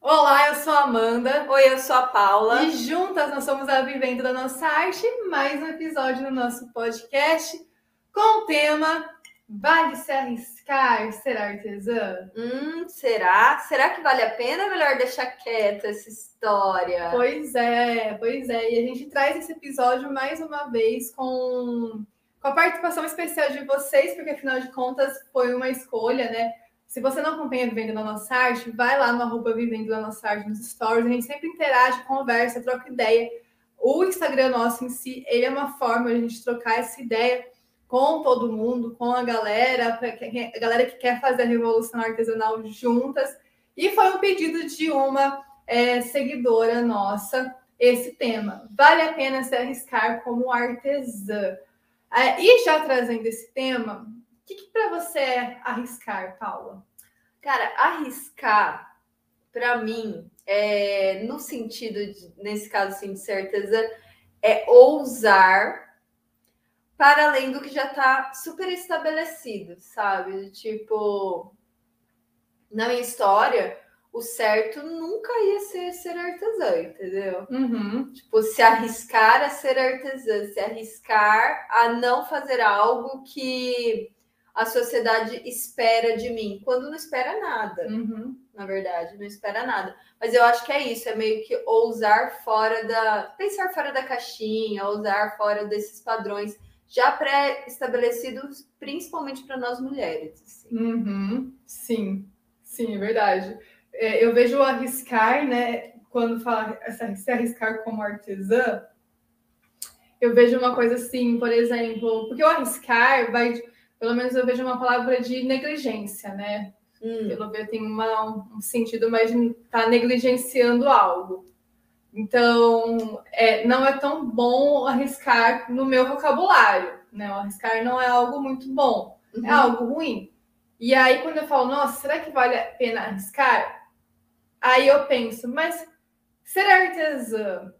Olá, eu sou a Amanda. Oi, eu sou a Paula. E juntas nós somos a Vivendo da Nossa Arte, mais um episódio do nosso podcast com o tema Vale se arriscar ser artesã? Hum, será? Será que vale a pena ou melhor deixar quieta essa história? Pois é, pois é. E a gente traz esse episódio mais uma vez com, com a participação especial de vocês, porque afinal de contas foi uma escolha, né? Se você não acompanha Vivendo da Nossa Arte, vai lá no arroba Vivendo da Nossa Arte nos stories. A gente sempre interage, conversa, troca ideia. O Instagram nosso em si, ele é uma forma de a gente trocar essa ideia com todo mundo, com a galera, a galera que quer fazer a revolução artesanal juntas. E foi um pedido de uma é, seguidora nossa esse tema. Vale a pena se arriscar como artesã? É, e já trazendo esse tema, que, que para você é arriscar, Paula? Cara, arriscar, para mim, é, no sentido, de, nesse caso, assim, de certeza, é ousar para além do que já está super estabelecido, sabe? Tipo, na minha história, o certo nunca ia ser ser artesã, entendeu? Uhum. Tipo, se arriscar a ser artesã, se arriscar a não fazer algo que a sociedade espera de mim, quando não espera nada, uhum. na verdade, não espera nada. Mas eu acho que é isso, é meio que ousar fora da. pensar fora da caixinha, ousar fora desses padrões já pré-estabelecidos, principalmente para nós mulheres. Assim. Uhum. Sim, sim, é verdade. É, eu vejo arriscar, né? Quando fala se arriscar como artesã, eu vejo uma coisa assim, por exemplo, porque o arriscar vai pelo menos eu vejo uma palavra de negligência, né? Hum. Pelo ver tem uma, um sentido mais de estar tá negligenciando algo. Então, é, não é tão bom arriscar no meu vocabulário, né? O arriscar não é algo muito bom, é uhum. é algo ruim. E aí, quando eu falo, nossa, será que vale a pena arriscar? Aí eu penso, mas ser artesã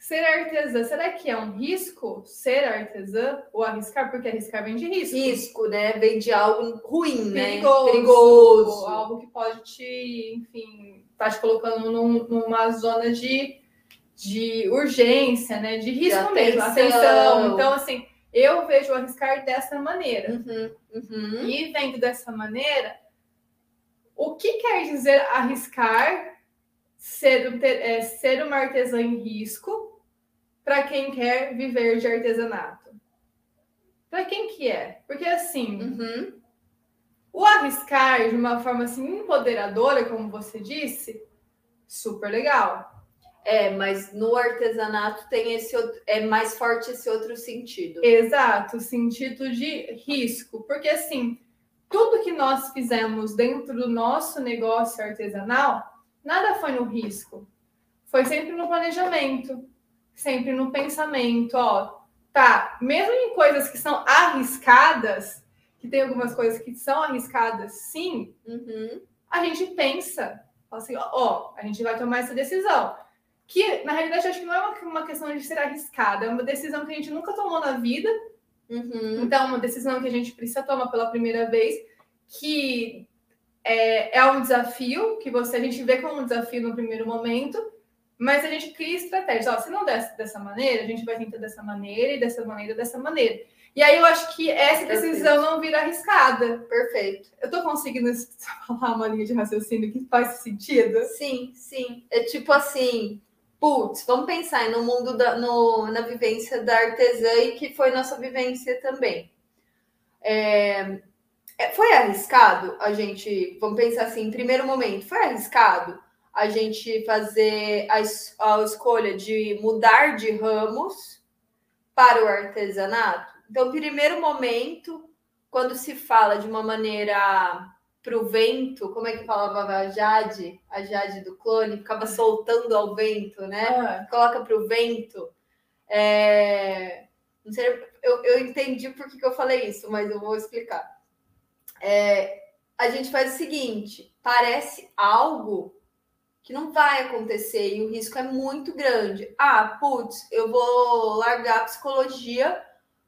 Ser artesã, será que é um risco ser artesã ou arriscar? Porque arriscar vem de risco. Risco, né? Vem de algo ruim, Perigoso, né? Perigoso. Algo que pode te, enfim, tá te colocando num, numa zona de, de urgência, né? De risco de mesmo, atenção. Então, assim, eu vejo arriscar dessa maneira. Uhum, uhum. E vendo dessa maneira, o que quer dizer arriscar ser, é, ser uma artesã em risco? Para quem quer viver de artesanato. Para quem que é? Porque assim, uhum. o arriscar de uma forma assim empoderadora, como você disse, super legal. É, mas no artesanato tem esse outro, é mais forte esse outro sentido. Exato, sentido de risco, porque assim, tudo que nós fizemos dentro do nosso negócio artesanal, nada foi no risco. Foi sempre no planejamento, sempre no pensamento, ó, tá, mesmo em coisas que são arriscadas, que tem algumas coisas que são arriscadas, sim, uhum. a gente pensa, assim, ó, a gente vai tomar essa decisão. Que, na realidade, acho que não é uma, uma questão de ser arriscada, é uma decisão que a gente nunca tomou na vida. Uhum. Então, uma decisão que a gente precisa tomar pela primeira vez, que é, é um desafio, que você a gente vê como um desafio no primeiro momento, mas a gente cria estratégias. Ó, se não der dessa maneira, a gente vai tentar dessa maneira e dessa maneira, dessa maneira. E aí eu acho que essa decisão Perfeito. não vira arriscada. Perfeito. Eu tô conseguindo falar uma linha de raciocínio que faz sentido? Sim, sim. É tipo assim, putz, vamos pensar no mundo da no, na vivência da artesã e que foi nossa vivência também. É, é foi arriscado a gente, vamos pensar assim, em primeiro momento, foi arriscado a gente fazer a, a escolha de mudar de ramos para o artesanato. Então, primeiro momento, quando se fala de uma maneira para o vento, como é que falava a Jade, a Jade do clone, ficava soltando ao vento, né? Ah. Coloca para o vento. É... Não sei, eu, eu entendi por que, que eu falei isso, mas eu vou explicar. É, a gente faz o seguinte: parece algo que não vai acontecer e o risco é muito grande. Ah, putz, eu vou largar a psicologia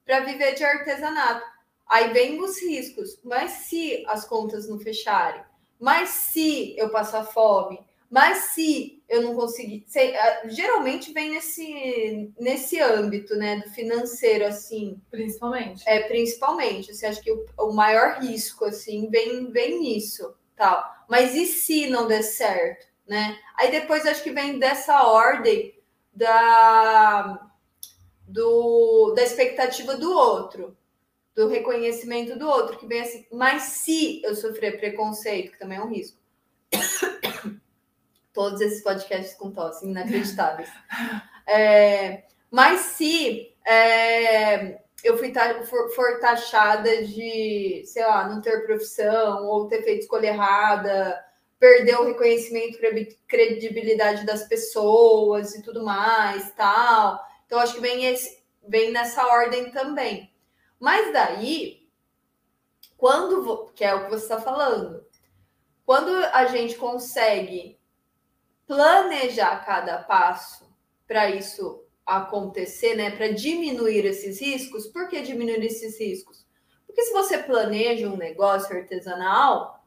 para viver de artesanato. Aí vem os riscos, mas se as contas não fecharem, Mas se eu passar fome, mas se eu não conseguir, sei, geralmente vem nesse nesse âmbito, né, do financeiro assim, principalmente. É, principalmente, assim, acho que o, o maior risco assim vem vem nisso, tal. Mas e se não der certo, né? Aí depois acho que vem dessa ordem da do da expectativa do outro, do reconhecimento do outro, que vem assim, mas se eu sofrer preconceito, que também é um risco todos esses podcasts com tosse, inacreditáveis. É, mas se é, eu fui for, for, taxada de, sei lá, não ter profissão ou ter feito escolha errada, perder o reconhecimento, credibilidade das pessoas e tudo mais, tal. Então acho que vem esse, vem nessa ordem também. Mas daí, quando que é o que você está falando, quando a gente consegue planejar cada passo para isso acontecer, né? Para diminuir esses riscos. Por que diminuir esses riscos? Porque se você planeja um negócio artesanal,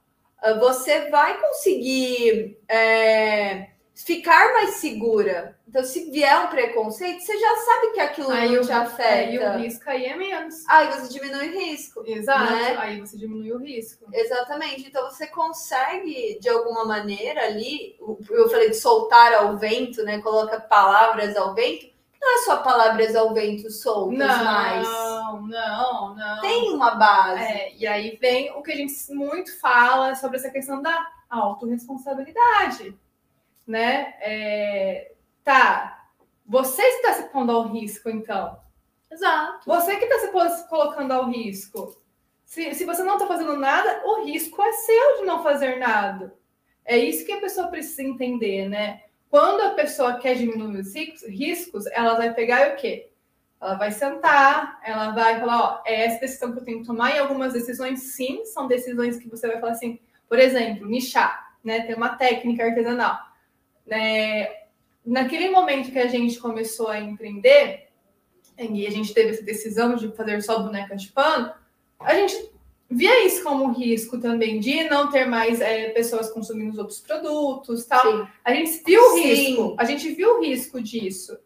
você vai conseguir é, ficar mais segura. Então, se vier um preconceito, você já sabe que aquilo aí não te afeta. Aí o risco aí é menos. Aí você diminui o risco. Exato. Né? Aí você diminui o risco. Exatamente. Então você consegue, de alguma maneira, ali, eu falei de soltar ao vento, né? Coloca palavras ao vento. Não é só palavras ao vento soltas, não, mas. Não, não, não. Tem uma base. É, e aí vem o que a gente muito fala sobre essa questão da autorresponsabilidade né? É, tá, você está se pondo ao risco, então. Exato. Você que está se colocando ao risco. Se, se você não está fazendo nada, o risco é seu de não fazer nada. É isso que a pessoa precisa entender, né? Quando a pessoa quer diminuir os riscos, ela vai pegar o quê? Ela vai sentar, ela vai falar, ó, é essa decisão que eu tenho que tomar, e algumas decisões, sim, são decisões que você vai falar assim, por exemplo, nichar, né? Ter uma técnica artesanal é, naquele momento que a gente começou a empreender, e a gente teve essa decisão de fazer só bonecas de pano, a gente via isso como um risco também de não ter mais é, pessoas consumindo os outros produtos, tal. Sim. A gente viu o risco, a gente viu o risco disso.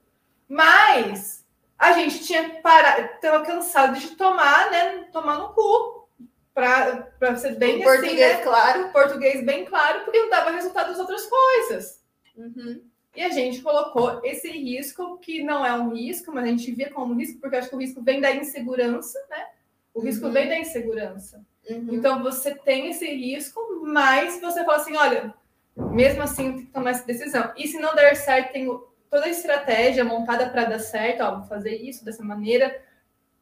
Mas a gente tinha parado, estava cansado de tomar, né, tomar no cu, para ser bem assim, português né? claro, português bem claro, porque não dava resultado das outras coisas. Uhum. E a gente colocou esse risco, que não é um risco, mas a gente via como risco, porque acho que o risco vem da insegurança, né? O risco uhum. vem da insegurança. Uhum. Então você tem esse risco, mas você fala assim: olha, mesmo assim tenho que tomar essa decisão. E se não der certo, tenho toda a estratégia montada para dar certo, ó, vou fazer isso dessa maneira,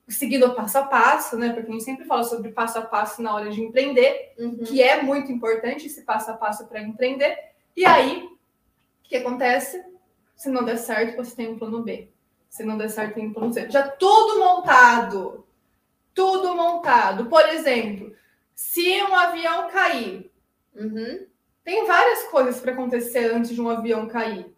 seguindo o passo a passo, né? Porque a gente sempre fala sobre passo a passo na hora de empreender, uhum. que é muito importante esse passo a passo para empreender. E aí o que acontece? Se não der certo, você tem um plano B. Se não der certo, tem um plano C. Já tudo montado. Tudo montado. Por exemplo, se um avião cair, uhum. tem várias coisas para acontecer antes de um avião cair.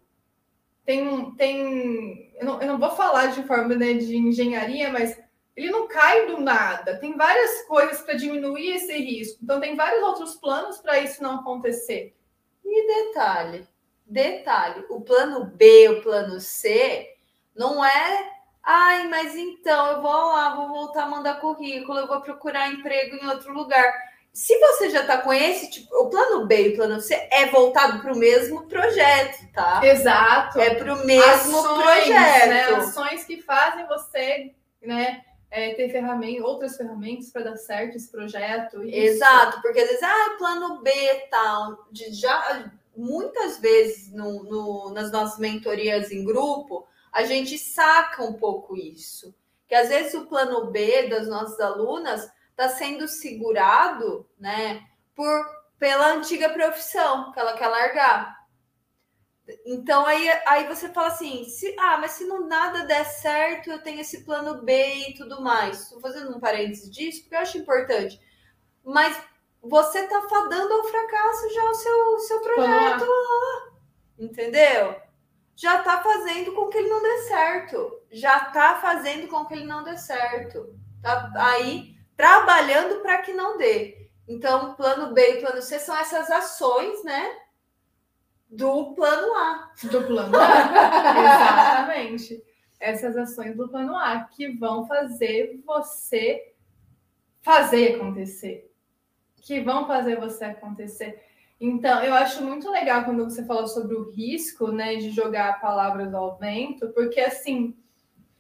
Tem, tem eu, não, eu não vou falar de forma né, de engenharia, mas ele não cai do nada. Tem várias coisas para diminuir esse risco. Então, tem vários outros planos para isso não acontecer. E detalhe, Detalhe: o plano B, o plano C, não é. Ai, mas então eu vou lá, vou voltar a mandar currículo, eu vou procurar emprego em outro lugar. Se você já está com esse tipo, o plano B e o plano C é voltado para o mesmo projeto, tá? Exato. É para o mesmo Ações, projeto. Né? Ações que fazem você, né? É, ter ferramentas, outras ferramentas para dar certo esse projeto. Isso. Exato, porque às vezes, ah, plano B tal, de já muitas vezes no, no, nas nossas mentorias em grupo, a gente saca um pouco isso. Que às vezes o plano B das nossas alunas está sendo segurado, né, por pela antiga profissão que ela quer largar. Então aí, aí você fala assim, se, ah, mas se não nada der certo, eu tenho esse plano B e tudo mais. Estou fazendo um parênteses disso porque eu acho importante. Mas você tá fadando ao fracasso já o seu, seu projeto lá. Entendeu? Já tá fazendo com que ele não dê certo. Já tá fazendo com que ele não dê certo. Tá aí trabalhando para que não dê. Então, plano B e plano C são essas ações, né? Do plano A. Do plano A. Exatamente. Essas ações do plano A que vão fazer você fazer acontecer. Que vão fazer você acontecer. Então, eu acho muito legal quando você falou sobre o risco, né, de jogar palavras ao vento, porque assim,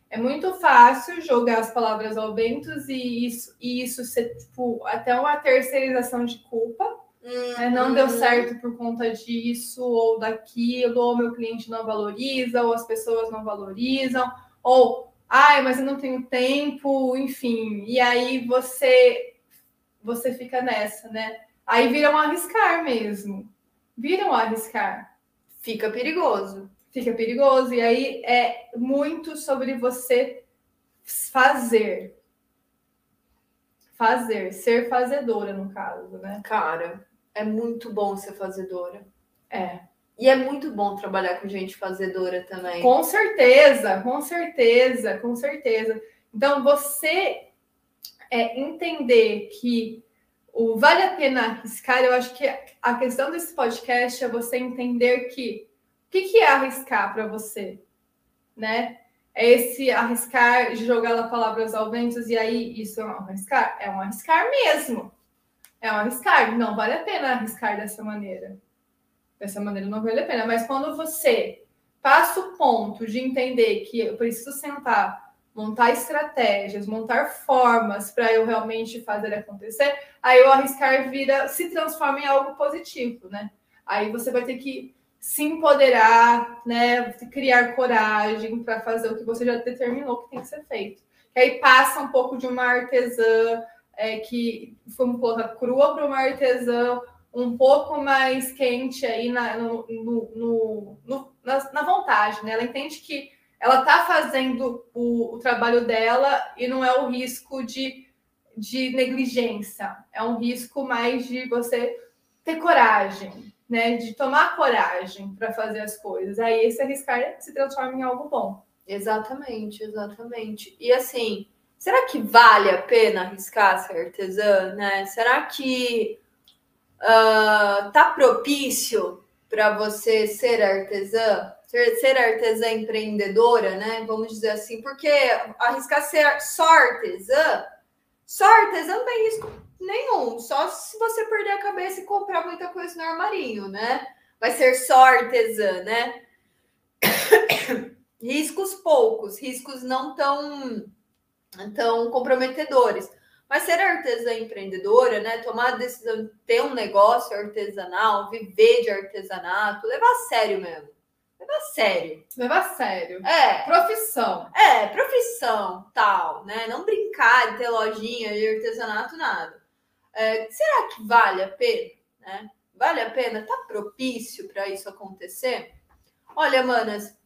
é muito fácil jogar as palavras ao vento e isso, e isso ser tipo, até uma terceirização de culpa. Uhum. Né? Não deu certo por conta disso ou daquilo, ou meu cliente não valoriza, ou as pessoas não valorizam, ou ai, mas eu não tenho tempo, enfim. E aí você você fica nessa, né? Aí viram arriscar mesmo. Viram arriscar. Fica perigoso. Fica perigoso. E aí é muito sobre você fazer. Fazer, ser fazedora, no caso, né? Cara, é muito bom ser fazedora. É. E é muito bom trabalhar com gente fazedora também. Com certeza, com certeza, com certeza. Então, você é, entender que o vale a pena arriscar, eu acho que a questão desse podcast é você entender que o que, que é arriscar para você, né? É esse arriscar de jogar lá palavras ao vento e aí isso é um arriscar? É um arriscar mesmo. É um arriscar. Não vale a pena arriscar dessa maneira. Dessa maneira não vale a pena. Mas quando você passa o ponto de entender que eu preciso sentar montar estratégias, montar formas para eu realmente fazer acontecer, aí o arriscar vira, se transforma em algo positivo, né? Aí você vai ter que se empoderar, né? Criar coragem para fazer o que você já determinou que tem que ser feito. Aí passa um pouco de uma artesã é, que, vamos colocar, crua para uma artesã um pouco mais quente aí na, no, no, no, na, na vontade, né? Ela entende que ela está fazendo o, o, trabalho dela e não é o risco de, de negligência, é um risco mais de você ter coragem, né? De tomar coragem para fazer as coisas. Aí esse arriscar se transforma em algo bom. Exatamente, exatamente. E assim, será que vale a pena arriscar ser artesã, né? Será que uh, tá propício para você ser artesã? Ser, artesã empreendedora, né? Vamos dizer assim, porque arriscar ser só artesã, só artesã não tem risco nenhum, só se você perder a cabeça e comprar muita coisa no armarinho, né? Vai ser só artesã, né? riscos poucos, riscos não tão, tão comprometedores. Mas ser artesã empreendedora, né? Tomar a decisão de ter um negócio artesanal, viver de artesanato, levar a sério mesmo Levar a sério. Levar a sério. É. Profissão. É, profissão, tal, né? Não brincar de ter lojinha de artesanato, nada. É, será que vale a pena? Né? Vale a pena? Tá propício para isso acontecer? Olha, manas,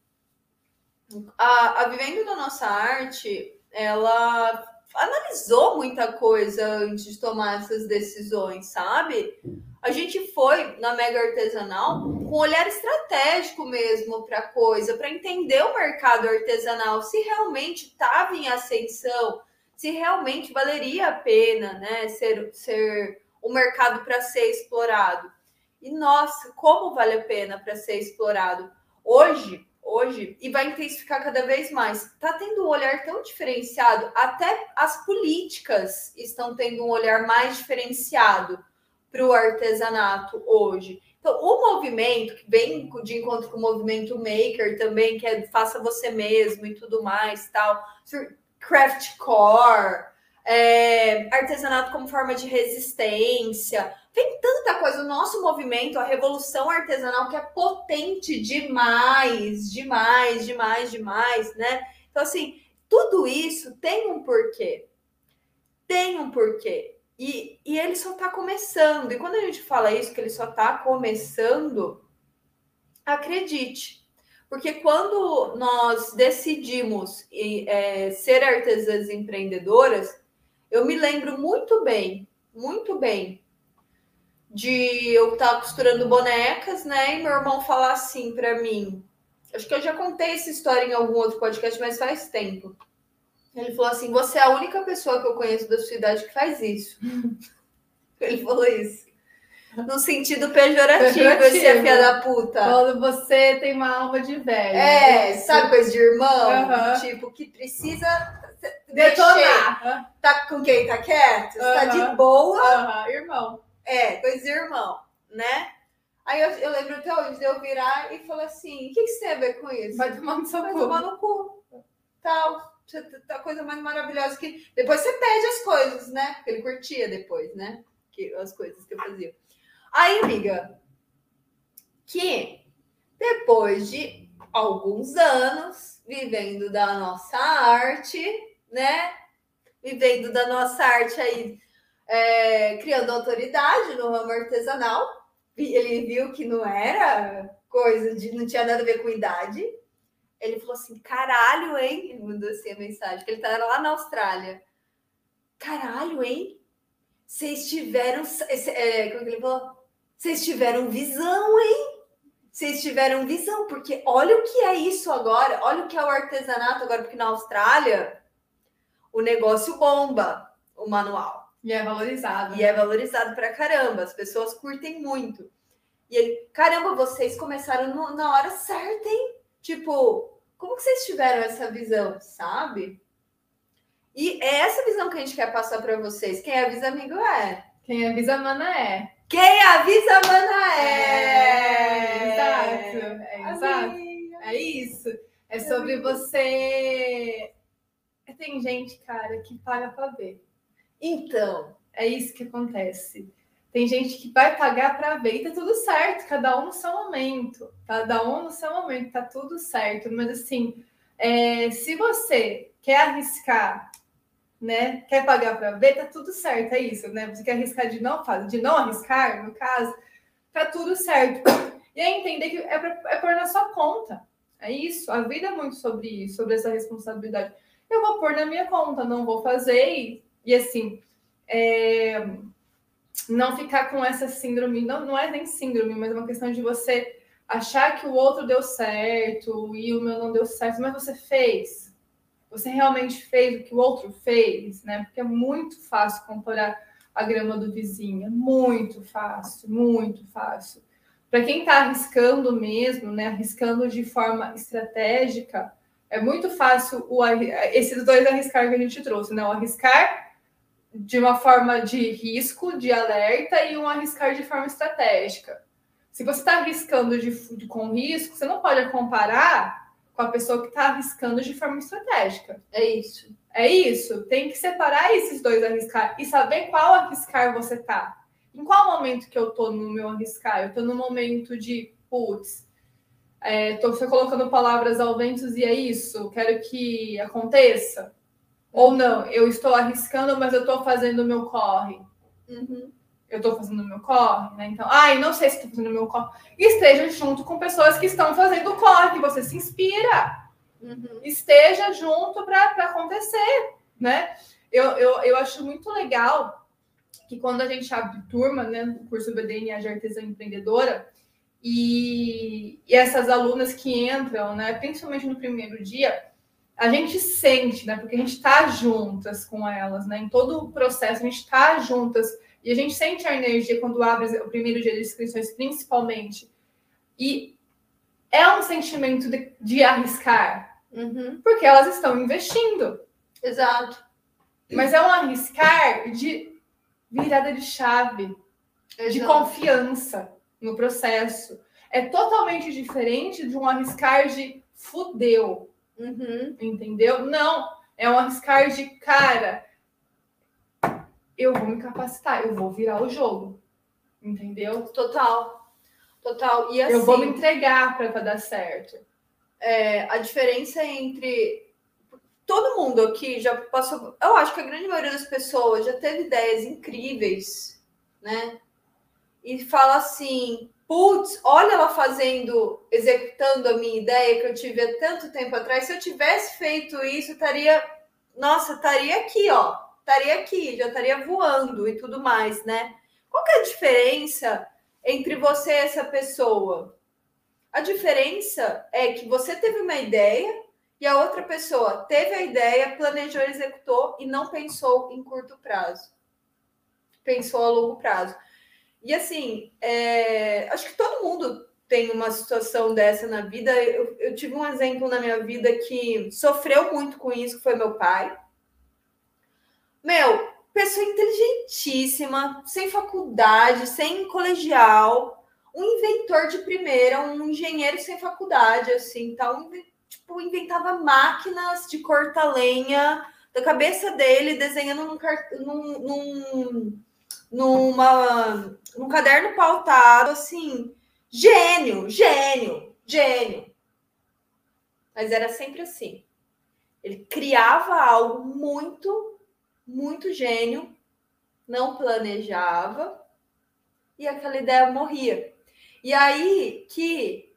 a, a Vivendo da Nossa Arte, ela analisou muita coisa antes de tomar essas decisões, sabe? A gente foi na Mega Artesanal com um olhar estratégico mesmo para a coisa, para entender o mercado artesanal, se realmente estava em ascensão, se realmente valeria a pena né, ser, ser um mercado para ser explorado. E nossa, como vale a pena para ser explorado? Hoje, hoje, e vai intensificar cada vez mais, está tendo um olhar tão diferenciado, até as políticas estão tendo um olhar mais diferenciado para o artesanato hoje. Então, o movimento que vem de encontro com o movimento maker também, que é faça você mesmo e tudo mais, tal, craftcore, é, artesanato como forma de resistência, tem tanta coisa. O nosso movimento, a revolução artesanal, que é potente demais, demais, demais, demais, né? Então, assim, tudo isso tem um porquê. Tem um porquê. E, e ele só está começando. E quando a gente fala isso, que ele só está começando, acredite. Porque quando nós decidimos é, ser artesãs empreendedoras, eu me lembro muito bem, muito bem, de eu estar tá costurando bonecas, né? E meu irmão falar assim para mim. Acho que eu já contei essa história em algum outro podcast, mas faz tempo. Ele falou assim: Você é a única pessoa que eu conheço da sua idade que faz isso. Ele falou isso. No sentido pejorativo, Pejorativo. esse é filha da puta. Quando você tem uma alma de velho. É, Isso. sabe coisa de irmão? Aham. Tipo, que precisa mexer. Detonar. Tá com quem tá quieto? Tá Aham. de boa. Aham, irmão. É, coisa de irmão, né? Aí eu, eu lembro até hoje de eu virar e falar assim: o que, que você tem a ver com isso? Vai tomar no seu Vai cu. tomar no cu. Tal. Tá- tá coisa mais maravilhosa que. Depois você pede as coisas, né? Porque ele curtia depois, né? Que, as coisas que eu fazia. Aí, amiga, que depois de alguns anos vivendo da nossa arte, né? Vivendo da nossa arte aí, é, criando autoridade no ramo artesanal. Ele viu que não era coisa de. não tinha nada a ver com idade. Ele falou assim: caralho, hein? Ele mandou assim a mensagem, que ele tá lá na Austrália. Caralho, hein? Vocês tiveram. é, como que ele falou? Vocês tiveram visão, hein? Vocês tiveram visão, porque olha o que é isso agora, olha o que é o artesanato agora, porque na Austrália o negócio bomba, o manual. E é valorizado. E é valorizado pra caramba, as pessoas curtem muito. E ele, caramba, vocês começaram no- na hora certa, hein? Tipo, como que vocês tiveram essa visão, sabe? E é essa visão que a gente quer passar pra vocês. Quem avisa amigo é. Quem avisa, mana é. Quem avisa, mana é. exato. É exato. É isso. É sobre você. Tem gente, cara, que paga pra ver. Então, É isso que acontece. Tem gente que vai pagar para ver e tá tudo certo, cada um no seu momento. Cada um no seu momento, tá tudo certo. Mas assim, é, se você quer arriscar, né? Quer pagar para ver, tá tudo certo, é isso, né? Você quer arriscar de não fazer, de não arriscar, no caso, tá tudo certo. E aí entender que é, pra, é pôr na sua conta. É isso. A vida é muito sobre isso, sobre essa responsabilidade. Eu vou pôr na minha conta, não vou fazer e, e assim é, não ficar com essa síndrome, não, não é nem síndrome, mas é uma questão de você achar que o outro deu certo e o meu não deu certo, mas você fez. Você realmente fez o que o outro fez, né? Porque é muito fácil comparar a grama do vizinho, é muito fácil, muito fácil. Para quem está arriscando mesmo, né? Arriscando de forma estratégica, é muito fácil o, esses dois arriscar que a gente trouxe, né? O arriscar de uma forma de risco, de alerta, e um arriscar de forma estratégica. Se você está arriscando de, de- com risco, você não pode comparar com a pessoa que está arriscando de forma estratégica. é isso. É isso. Tem que separar esses dois arriscar e saber qual arriscar você tá. Em qual momento que eu tô no meu arriscar? Eu tô no momento de, putz, é, tô colocando palavras ao vento e é isso, quero que aconteça. Ou não, eu estou arriscando, mas eu estou fazendo o meu corre. Uhum. Eu estou fazendo o meu corre, né? Então, ai, não sei se estou fazendo o meu corre. Esteja junto com pessoas que estão fazendo o corre, que você se inspira Uhum. esteja junto para acontecer, né? Eu, eu, eu acho muito legal que quando a gente abre turma, né, no curso BDNA de Artesã Empreendedora, e, e essas alunas que entram, né, principalmente no primeiro dia, a gente sente, né, porque a gente está juntas com elas, né, em todo o processo, a gente está juntas, e a gente sente a energia quando abre o primeiro dia de inscrições, principalmente. E é um sentimento de, de arriscar, Uhum. porque elas estão investindo. Exato. Mas é um arriscar de virada de chave, de Exato. confiança no processo. É totalmente diferente de um arriscar de fudeu, Uhum. entendeu? Não, é um arriscar de cara, eu vou me capacitar, eu vou virar o jogo, entendeu? Total. Total. E assim, Eu vou me entregar para dar certo. é, a diferença entre todo mundo aqui já passou. Eu acho que a grande maioria das pessoas já teve ideias incríveis, né? E fala assim: putz, olha ela fazendo, executando a minha ideia que eu tive há tanto tempo atrás. Se eu tivesse feito isso, estaria. Nossa, estaria aqui, ó. Estaria aqui, já estaria voando e tudo mais, né? Qual que é a diferença entre você e essa pessoa? A diferença é que você teve uma ideia e a outra pessoa teve a ideia, planejou, executou e não pensou em curto prazo. pensou a longo prazo. E assim, é, acho que todo mundo tem uma situação dessa na vida. Eu, eu, tive um exemplo na minha vida que sofreu muito com isso, que foi meu pai. Meu, pessoa inteligentíssima, sem faculdade, sem colegial, um inventor de primeira, um engenheiro sem faculdade, assim, tal, tipo, inventava máquinas de cortar lenha da cabeça dele, desenhando num, num, num, numa, num caderno pautado, assim, Gênio, gênio, gênio. Mas era sempre assim. Ele criava algo muito, muito gênio, não planejava e aquela ideia morria. E aí que,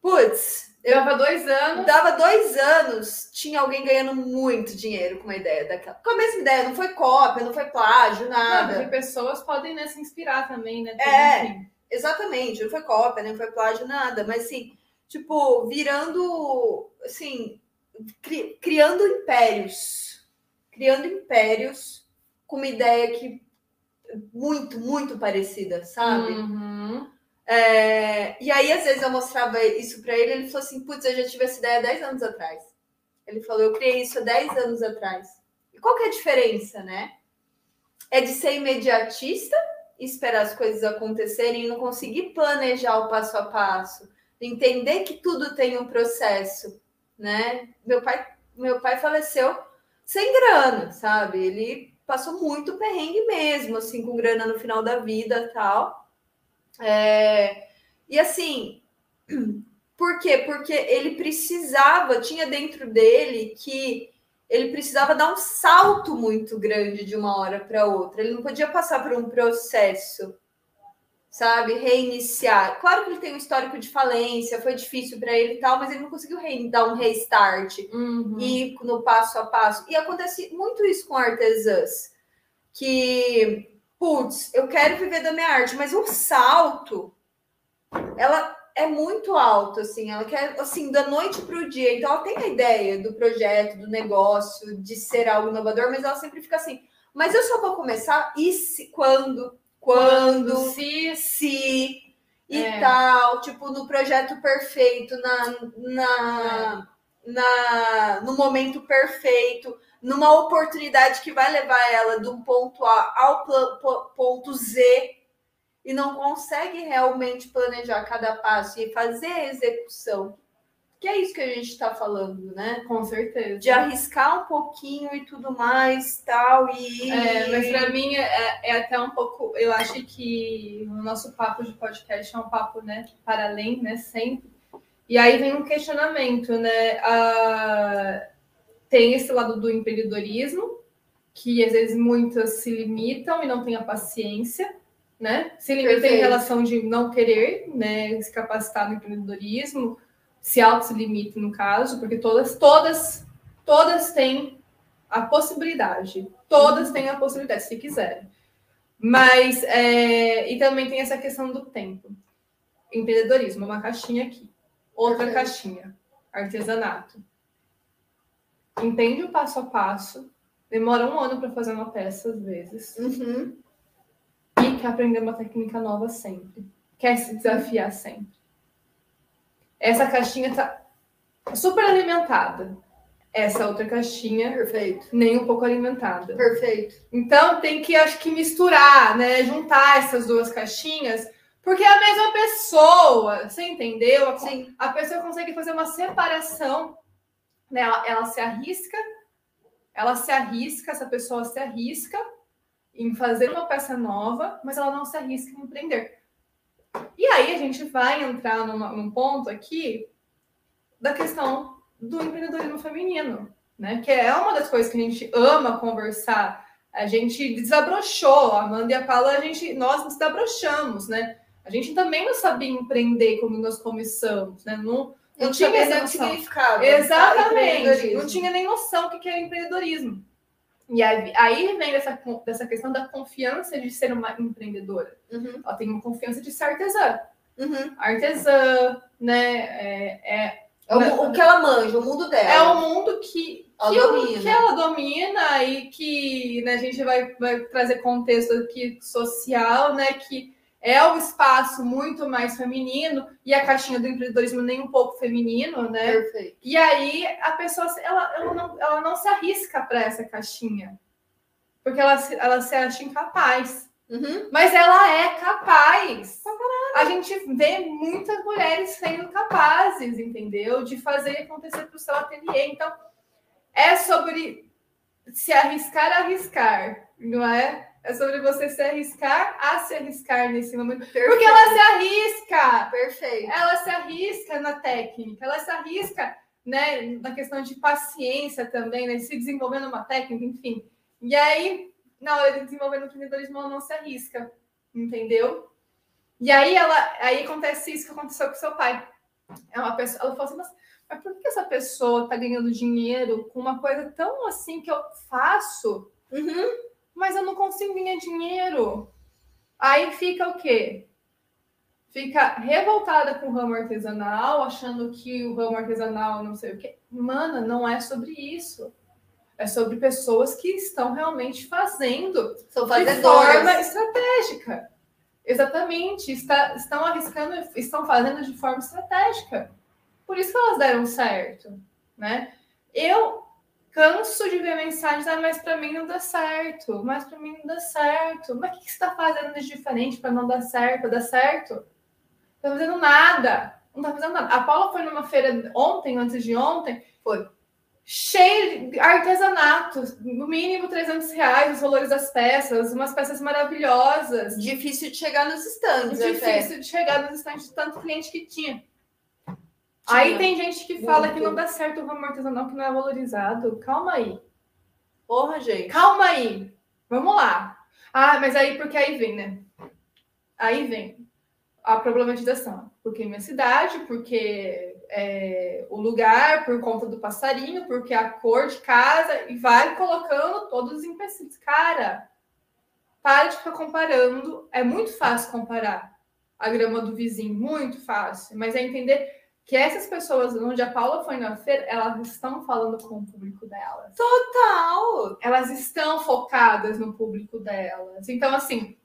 putz, eu dava dois anos. Dava dois anos, tinha alguém ganhando muito dinheiro com uma ideia daquela. Com a mesma ideia, não foi cópia, não foi plágio, nada. Não, pessoas podem né, se inspirar também, né? É. Exatamente, não foi cópia, nem foi plágio, nada, mas assim, tipo, virando, assim, cri, criando impérios, criando impérios com uma ideia que muito, muito parecida, sabe? Uhum. É, e aí, às vezes, eu mostrava isso para ele, ele falou assim, putz, eu já tive essa ideia 10 anos atrás. Ele falou, eu criei isso há 10 anos atrás. E qual que é a diferença, né? É de ser imediatista esperar as coisas acontecerem e não conseguir planejar o passo a passo, entender que tudo tem um processo, né? Meu pai, meu pai faleceu sem grana, sabe? Ele passou muito perrengue mesmo, assim, com grana no final da vida, tal. É... E assim, por quê? Porque ele precisava, tinha dentro dele que ele precisava dar um salto muito grande de uma hora para outra. Ele não podia passar por um processo, sabe? Reiniciar. Claro que ele tem um histórico de falência, foi difícil para ele e tal, mas ele não conseguiu dar um restart uhum. e no passo a passo. E acontece muito isso com artesãs, que, putz, eu quero viver da minha arte, mas o salto, ela é muito alto, assim, ela quer, assim, da noite para o dia. Então, ela tem a ideia do projeto, do negócio, de ser algo inovador, mas ela sempre fica assim, mas eu só vou começar e se, quando, quando, quando se, se e é. tal, tipo, no projeto perfeito, na, na, é. na, no momento perfeito, numa oportunidade que vai levar ela do ponto A ao ponto Z, e não consegue realmente planejar cada passo e fazer a execução. Que é isso que a gente está falando, né? Com certeza. De arriscar um pouquinho e tudo mais, tal, e... É, mas para mim é, é, até um pouco... Eu acho que o nosso papo de podcast é um papo, né, para além, né, sempre. E aí vem um questionamento, né? Ah, tem esse lado do empreendedorismo, que às vezes muitas se limitam e não têm a paciência né? Se limita Perfeito. em relação de não querer, né, se capacitar no empreendedorismo, se auto-limita no caso, porque todas, todas, todas têm a possibilidade. Todas têm a possibilidade, se quiserem. Mas, é, e também tem essa questão do tempo. Empreendedorismo, uma caixinha aqui. Outra Perfeito. caixinha, artesanato. Entende o passo a passo. Demora um ano para fazer uma peça, às vezes. Uhum e quer aprender uma técnica nova sempre. Quer se desafiar sempre. Essa caixinha está super alimentada. Essa outra caixinha, perfeito, nem um pouco alimentada. Perfeito. Então tem que acho que misturar, né, juntar essas duas caixinhas, porque é a mesma pessoa, você entendeu? Sim. A pessoa consegue fazer uma separação, né? Ela, ela se arrisca, ela se arrisca, essa pessoa se arrisca em fazer uma peça nova, mas ela não se arrisca em empreender. E aí a gente vai entrar numa, num ponto aqui da questão do empreendedorismo feminino, né? Que é uma das coisas que a gente ama conversar. A gente desabrochou, a Amanda e a Paula, a gente, nós desabrochamos, né? A gente também não sabia empreender como nós começamos, né? Não, não, não tinha esse significado. Exatamente. Não tinha nem noção do que era empreendedorismo. E aí, aí vem dessa, dessa questão da confiança de ser uma empreendedora. Uhum. Ela tem uma confiança de ser artesã. Uhum. Artesã, né? É, é, é o, o, que ela manja, o mundo dela. É o mundo que Ela que, domina. que ela domina e que né, a gente vai, vai trazer contexto aqui social, né? Que é um espaço muito mais feminino e a caixinha do empreendedorismo nem um pouco feminino, né? Perfeito. E aí a pessoa ela, ela, não, ela não se arrisca para essa caixinha. Porque ela, se- ela se acha incapaz. Uhum. Mas ela é capaz. A gente vê muitas mulheres sendo capazes, entendeu? De fazer acontecer para o seu ateliê. Então, é sobre se arriscar arriscar, não é? É sobre você se arriscar a se arriscar nesse momento. Perfeito. Porque ela se arrisca! Perfeito. ela se arrisca na técnica, ela se arrisca né, na questão de paciência também, né, se desenvolvendo uma técnica, enfim. E aí, na hora de desenvolver no empreendedorismo, ela não se arrisca, entendeu? E aí ela, aí acontece isso que aconteceu com seu pai. É uma pessoa, ela falou assim, mas, mas por que essa pessoa está ganhando dinheiro com uma coisa tão assim que eu faço, Uhum. Mas eu não consigo ganhar dinheiro? Aí fica o quê? fica revoltada com o ramo artesanal, achando que o ramo artesanal não sei o quê. Mana, não é sobre isso. É sobre pessoas que estão realmente fazendo São de forma estratégica. Exatamente. Está, estão arriscando, estão fazendo de forma estratégica. Por isso que elas deram certo, né? Eu canso de ver mensagens, ah, mas para mim não dá certo, mas para mim não dá certo. Mas o que, que você está fazendo de diferente para não dar certo, para dar certo? Não tá fazendo nada. Não tá fazendo nada. A Paula foi numa feira ontem, antes de ontem, Foi. cheio de artesanatos, no mínimo 300 reais os valores das peças, umas peças maravilhosas. Difícil de chegar nos estandes. até. Difícil de chegar nos estantes de tanto cliente que tinha. Aí tem gente que fala Muito. que não dá certo o ramo artesanal, que não é valorizado. Calma aí. Porra, gente. Calma aí. Vamos lá. Ah, mas aí, porque aí vem, né? Aí vem a problematização. Porque minha cidade, porque é, o lugar, por conta do passarinho, porque a cor de casa, e vai colocando todos os empecilhos. Cara, para de ficar comparando. É muito fácil comparar a grama do vizinho, muito fácil. Mas é entender que essas pessoas, onde a Paula foi na feira, elas estão falando com o público delas Total. elas estão focadas no público delas. Então, assim,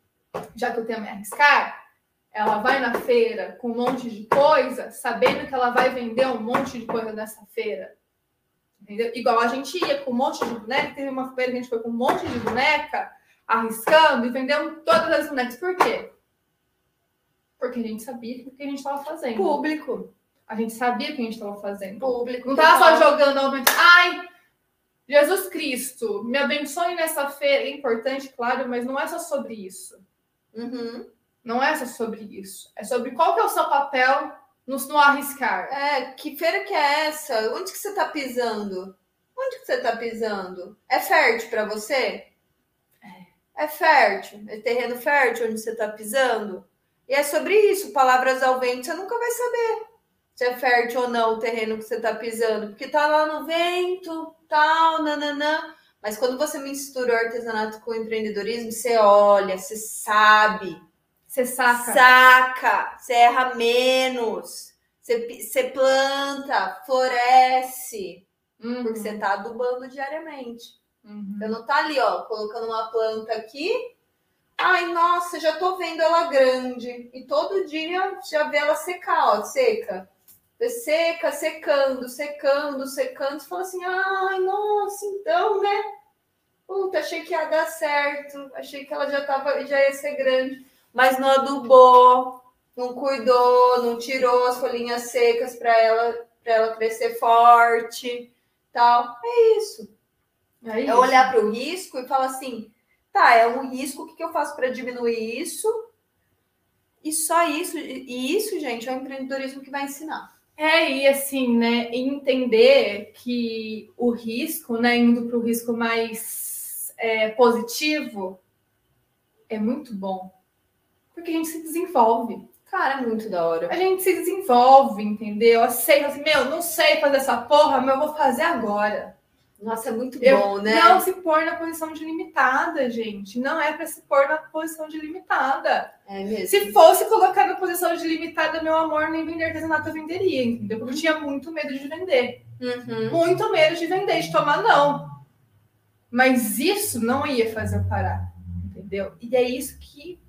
já que eu tenho a me arriscar, ela vai na feira com um monte de coisa, sabendo que ela vai vender um monte de coisa nessa feira. Entendeu? Igual a gente ia com um monte de boneca, teve uma feira que a gente foi com um monte de boneca, arriscando e vendendo todas as bonecas. Por quê? Porque a gente sabia o que a gente estava fazendo. Público. A gente sabia o que a gente estava fazendo. Público. Não tava só jogando aumento. Ai, Jesus Cristo, me abençoe nessa feira. É importante, claro, mas não é só sobre isso. Uhum. Não é só sobre isso. É sobre qual que é o seu papel no, no arriscar. É, que feira que é essa? Onde que você tá pisando? Onde que você tá pisando? É fértil pra você? É. É fértil? É terreno fértil onde você tá pisando? E é sobre isso, palavras ao vento, você nunca vai saber se é fértil ou não o terreno que você tá pisando, porque tá lá no vento, tal, nananã. Mas quando você mistura o artesanato com o empreendedorismo, você olha, você sabe, Você saca? Saca, você erra menos, você, você planta, floresce, Uhum, porque você tá adubando diariamente. uhum. Você não tá ali, ó, colocando uma planta aqui. Ai, nossa, já tô vendo ela grande. E todo dia já vê ela secar, ó, seca. Seca, secando, secando, secando. Você fala assim, ai, nossa, então, né? Puta, achei que ia dar certo. Achei que ela já, tava, já ia ser grande. Mas não adubou, não cuidou, não tirou as folhinhas secas para ela, pra ela crescer forte, tal. É isso. É, É isso. olhar para o risco e falar assim, tá, é um risco, o que, que eu faço para diminuir isso? E só isso, e isso, gente, é o empreendedorismo que vai ensinar. É, e assim, né, entender que o risco, né, indo para o risco mais é, positivo, é muito bom. Porque a gente se desenvolve. Cara, é muito da hora. A gente se desenvolve, entendeu? Aceita assim, meu, não sei fazer essa porra, mas eu vou fazer agora. Nossa, é muito Eu- bom, né? Não se pôr na posição de limitada, gente. Não é para se pôr na posição de limitada. É mesmo. Se fosse colocar na posição de limitada, meu amor, nem vender artesanato eu venderia, entendeu? Porque eu tinha muito medo de vender. Uhum. Muito medo de vender, de tomar não. Mas isso não ia fazer eu parar, entendeu? E é isso que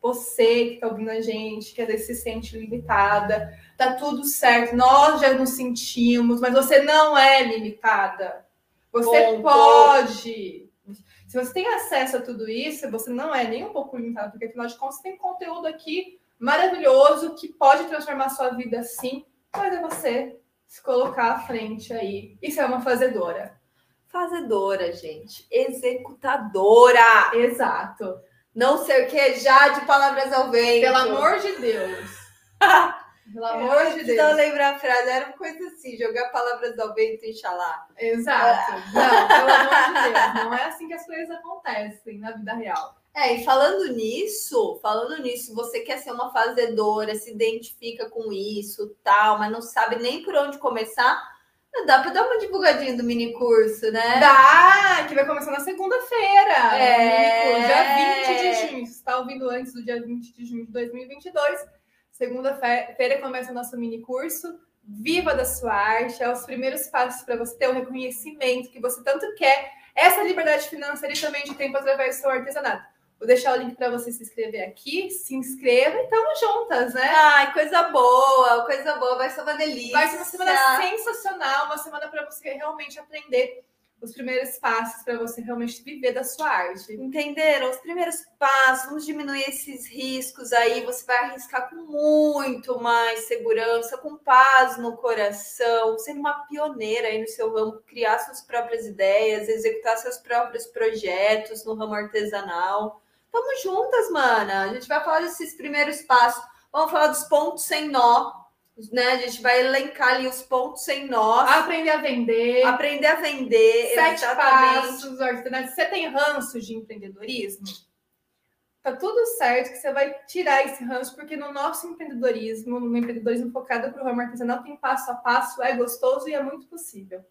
você que tá ouvindo a gente, que às vezes se sente limitada, tá tudo certo, nós já nos sentimos, mas você não é limitada. Você Ponto. pode. Se você tem acesso a tudo isso, você não é nem um pouco limitado, porque afinal de contas tem conteúdo aqui maravilhoso que pode transformar a sua vida sim, mas é você se colocar à frente aí e ser uma fazedora. Fazedora, gente. Executadora. Exato. Não cerquejar de palavras ao vento. Pelo amor de Deus. Pelo amor de Deus. lembrar a frase, era uma coisa assim, jogar palavras ao vento e enxalar. Exato. Não, pelo amor de Deus. Não é assim que as coisas acontecem na vida real. É, e falando nisso, falando nisso, você quer ser uma fazedora, se identifica com isso, tal, mas não sabe nem por onde começar, dá para dar uma divulgadinha do mini curso, né? Dá, que vai começar na segunda-feira. É. Dia 20 de junho. Você está ouvindo antes do dia 20 de junho de 2022. Segunda-feira começa o nosso mini curso. Viva da sua arte. É os primeiros passos para você ter o reconhecimento que você tanto quer. Essa liberdade financeira e também de tempo através do seu artesanato. Vou deixar o link para você se inscrever aqui. Se inscreva e estamos juntas, né? Ai, coisa boa, coisa boa, vai ser uma delícia. Vai ser uma semana sensacional, uma semana para você realmente aprender os primeiros passos para você realmente viver da sua arte. Entenderam? Os primeiros passos, vamos diminuir esses riscos aí. Você vai arriscar com muito mais segurança, com paz no coração, sendo uma pioneira aí no seu ramo, criar suas próprias ideias, executar seus próprios projetos no ramo artesanal. Tamo juntas, mana. A gente vai falar desses primeiros passos. Vamos falar dos pontos sem nó, né? A gente vai elencar ali os pontos sem nó. Aprender a vender. Aprender a vender, Sete exatamente. passos, artesanato. Você tem ranço de empreendedorismo? Tá tudo certo que você vai tirar esse ranço, porque no nosso empreendedorismo, no empreendedorismo focado para o ramo artesanal, tem passo a passo, é gostoso e é muito possível.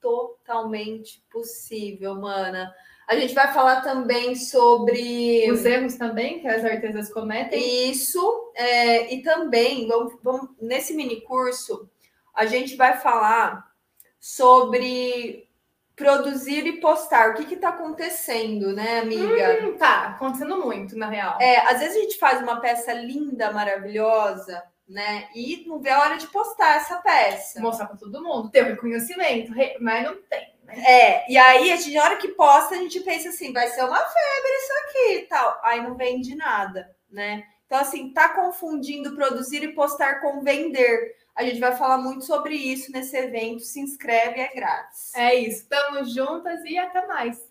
Totalmente possível, mana. A gente vai falar também sobre Os erros também que as artesãs cometem. isso é, e também vamos, vamos- nesse mini curso a gente vai falar sobre produzir e postar. O que está acontecendo, né, amiga? Hum, tá, acontecendo muito, na real. É, às vezes a gente faz uma peça linda, maravilhosa, né? E não vê a hora de postar essa peça. Mostrar para todo mundo, ter o reconhecimento, re- mas não tem? É, e aí, a gente, na hora que posta, a gente pensa assim, vai ser uma febre isso aqui e tal. Aí não vende nada, né? Então, assim, tá confundindo produzir e postar com vender. A gente vai falar muito sobre isso nesse evento. Se inscreve, é grátis. É isso, estamos juntas e até mais.